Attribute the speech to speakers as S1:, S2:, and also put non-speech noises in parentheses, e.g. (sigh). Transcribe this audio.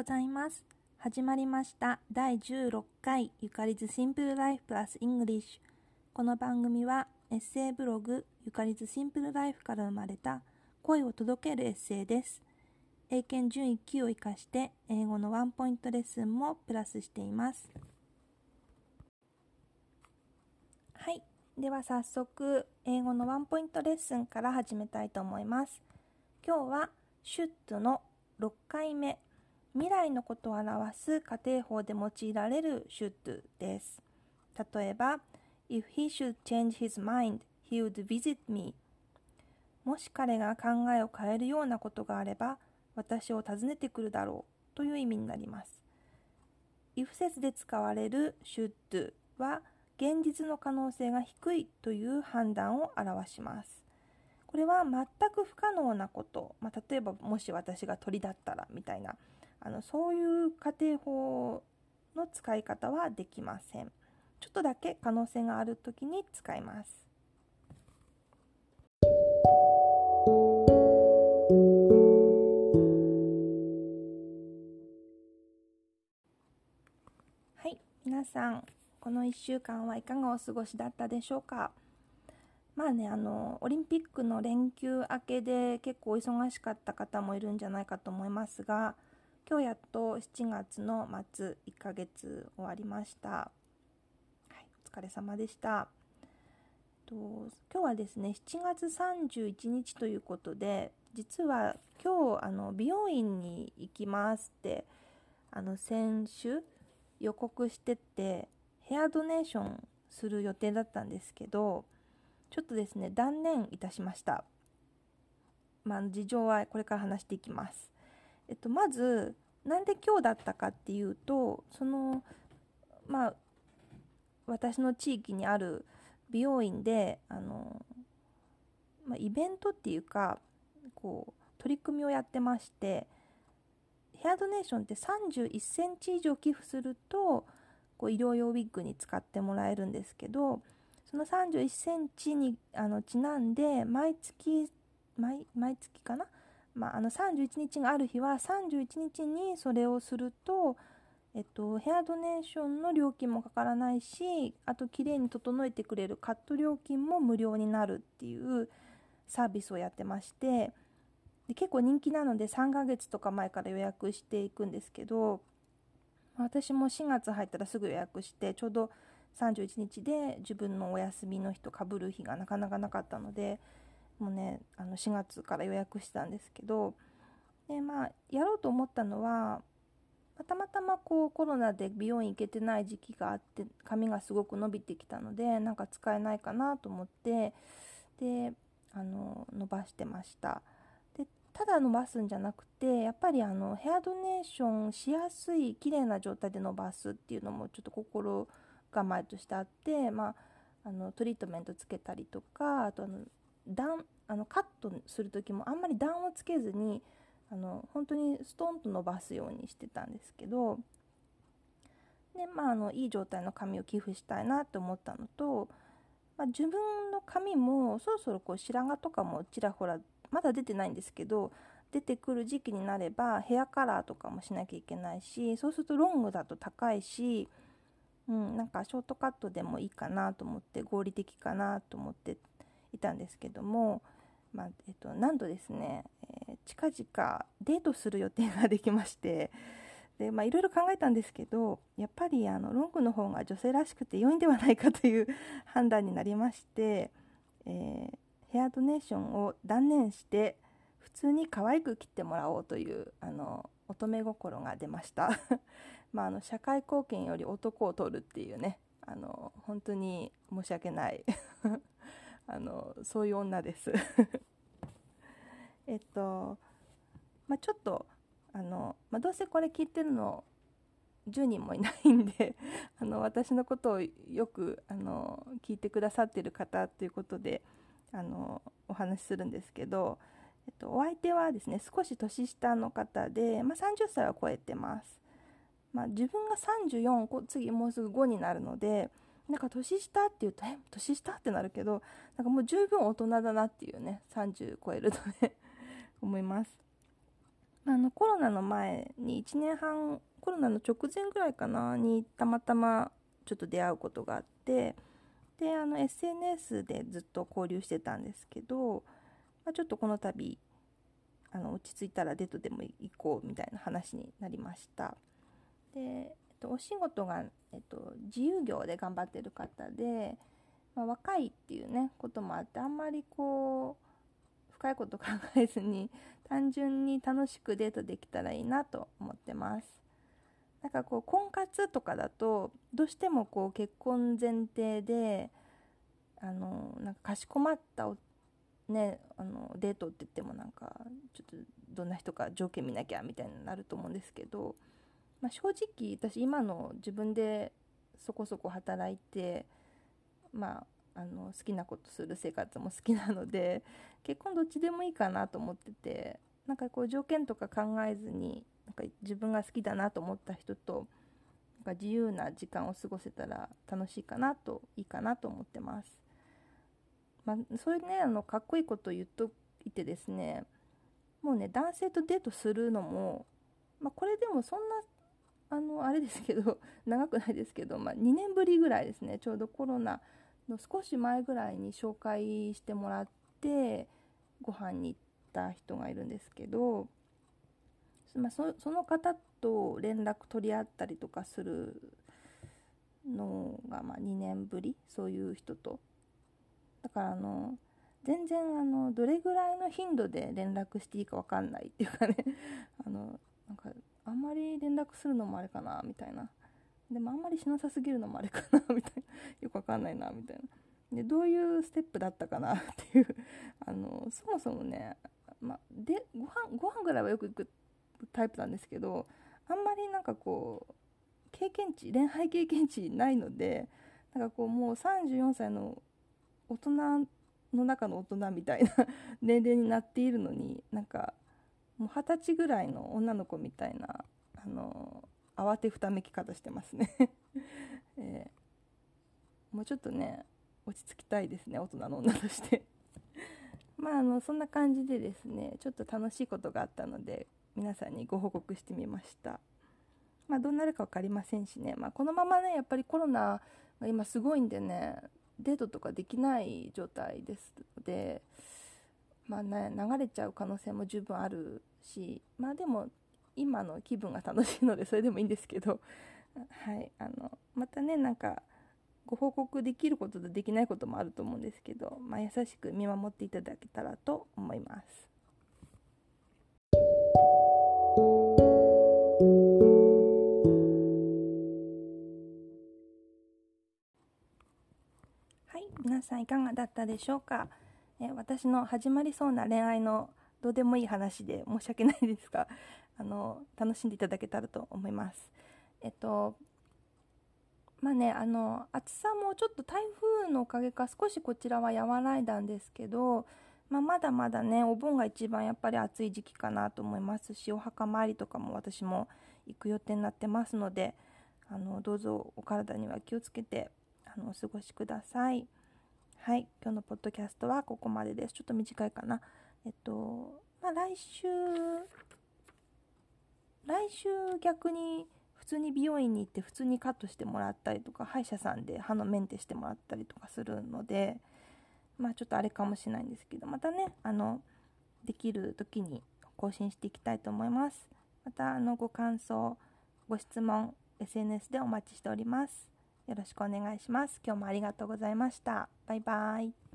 S1: ございます。始まりました第16回 Yukari's Simple Life Plus English。この番組はエッセイブログ Yukari's Simple Life から生まれた声を届けるエッセイです。英検準1級を生かして英語のワンポイントレッスンもプラスしています。はい。では早速英語のワンポイントレッスンから始めたいと思います。今日は should の6回目未来のことを表す仮定法で用いられる should です。例えば If he should change his mind, he would visit me. もし彼が考えを変えるようなことがあれば私を訪ねてくるだろうという意味になります。if 説で使われる should は現実の可能性が低いという判断を表します。これは全く不可能なこと、まあ、例えばもし私が鳥だったらみたいなあのそういう仮定法の使い方はできません。ちょっとだけ可能性があるときに使います。はい、皆さん、この1週間はいかがお過ごしだったでしょうか？まあね、あの、オリンピックの連休明けで結構忙しかった方もいるんじゃないかと思いますが、今日やっと7月の末1ヶ月終わりました。はい、お疲れ様でした。と今日はですね、7月31日ということで、実は今日あの美容院に行きますってあの先週予告しててヘアドネーションする予定だったんですけどちょっとですね断念いたしましたまあ事情はこれから話していきますえっとまずなんで今日だったかっていうとそのまあ私の地域にある美容院であの、まあ、イベントっていうかこう取り組みをやってましてヘアドネーションって31センチ以上寄付するとこう医療用ウィッグに使ってもらえるんですけどその31センチにあのちなんで毎月毎毎月かな、まあ、あの31日がある日は31日にそれをすると、えっと、ヘアドネーションの料金もかからないしあと綺麗に整えてくれるカット料金も無料になるっていうサービスをやってましてで結構人気なので3ヶ月とか前から予約していくんですけど私も4月入ったらすぐ予約してちょうど31日で自分のお休みの日とかぶる日がなかなかなかったのでもねあの4月から予約したんですけどでまあやろうと思ったのはたまたまこうコロナで美容院行けてない時期があって髪がすごく伸びてきたのでなんか使えないかなと思ってであの伸ばしてました。でただ伸ばすんじゃなくてやっぱりあのヘアドネーションしやすい綺麗な状態で伸ばすっていうのもちょっと心構えとしてあって、まあ、あのトリートメントつけたりとかあとあの段あのカットする時もあんまり段をつけずにあの本当にストンと伸ばすようにしてたんですけどで、まあ、あのいい状態の髪を寄付したいなと思ったのと、まあ、自分の髪もそろそろこう白髪とかもちらほらまだ出てないんですけど出てくる時期になればヘアカラーとかもしなきゃいけないしそうするとロングだと高いし、うん、なんかショートカットでもいいかなと思って合理的かなと思ってたんですけども、まあえっと、なんとですね、えー、近々デートする予定ができましてで、まあ、いろいろ考えたんですけどやっぱりあのロングの方が女性らしくて良いんではないかという (laughs) 判断になりまして、えー、ヘアドネーションを断念して普通に可愛く切ってもらおうというあの乙女心が出ました。(laughs) まああの社会貢献より男を取るっていうねあの本当に申し訳ない。あのそういう女です。(laughs) えっとまあちょっとあの、まあ、どうせこれ聞いてるの10人もいないんで (laughs) あの私のことをよくあの聞いてくださってる方ということであのお話しするんですけど、えっと、お相手はですね少し年下の方で、まあ、30歳は超えてます、まあ、自分が34次もうすぐ5になるのでなんか年下っていうとえ年下ってなるけどなんかもう十分大人だなっていうね30超えるとね (laughs) 思います。あのコロナの前に1年半コロナの直前ぐらいかなにたまたまちょっと出会うことがあってであの SNS でずっと交流してたんですけど、まあ、ちょっとこの度あの落ち着いたらデートでも行こうみたいな話になりました。で、と、お仕事が、えっと、自由業で頑張ってる方で、まあ、若いっていうねこともあってあんまりこう深いこと考えずに単純に楽しくデートできたらいいなと思ってます。なんかこう婚活とかだとどうしてもこう結婚前提であのなんかかしこまったねあのデートって言ってもなんかちょっとどんな人か条件見なきゃみたいになると思うんですけど、まあ、正直私今の自分でそこそこ働いてまああの好きなことする生活も好きなので (laughs) 結婚どっちでもいいかなと思っててなんかこう条件とか考えずになんか自分が好きだなと思った人となんか自由な時間を過ごせたら楽しいかなといいかなと思ってます。まあ、そういうねあのかっこいいことを言っといてですねもうね男性とデートするのも、まあ、これでもそんなあのあれですけど (laughs) 長くないですけど、まあ、2年ぶりぐらいですね。ちょうどコロナの少し前ぐらいに紹介してもらってご飯に行った人がいるんですけど、まあ、その方と連絡取り合ったりとかするのがま2年ぶりそういう人と。だからあの全然あのどれぐらいの頻度で連絡していいか分かんないっていうかね。(laughs) あのなんかあんまり連絡するのもあれかなみたいな。でもあんまりしなさすぎるのもあれかなみたいな。よく分かんないなみたいなでどういうステップだったかなっていう。(laughs) あのそもそもね、までご飯ご飯ぐらいはよく行くタイプなんですけどあんまりなんかこう経験値恋愛経験値ないのでなんかこうもう34歳の大人の中の大人みたいな (laughs) 年齢になっているのになんかもう二十歳ぐらいの女の子みたいなあの慌てふためき方してますね。(laughs) えー、もうちょっとね落ち着きたいですね大人の女として。(laughs) まああのそんな感じでですねちょっと楽しいことがあったので皆さんにご報告してみました。まあどうなるか分かりませんしね、まあ、このままねやっぱりコロナが今すごいんでねデートとかできない状態ですので、まあね、流れちゃう可能性も十分あるし、まあでも、今の気分が楽しいので、それでもいいんですけど、(laughs) はい、あの、またね、なんか、ご報告できることとできないこともあると思うんですけど、まあ、優しく見守っていただけたらと思います。はい皆さんいかがだったでしょうか、え私の始まりそうな恋愛のどうでもいい話で申し訳ないですが (laughs) あの楽しんでいただけたらと思いますえっとまあねあの暑さもちょっと台風のおかげか少しこちらは和らいだんですけど、まあ、まだまだねお盆が一番やっぱり暑い時期かなと思いますしお墓参りとかも私も行く予定になってますのであのどうぞお体には気をつけてあのお過ごしください。はい、今日のポッドキャストはここまでです。ちょっと短いかな。えっと、まあ、来週、来週逆に普通に美容院に行って普通にカットしてもらったりとか、歯医者さんで歯のメンテしてもらったりとかするので、まあちょっとあれかもしれないんですけど、またね、あの、できる時に更新していきたいと思います。また、あの、ご感想、ご質問、SNS でお待ちしております。よろしくお願いします。今日もありがとうございました。バイバイ。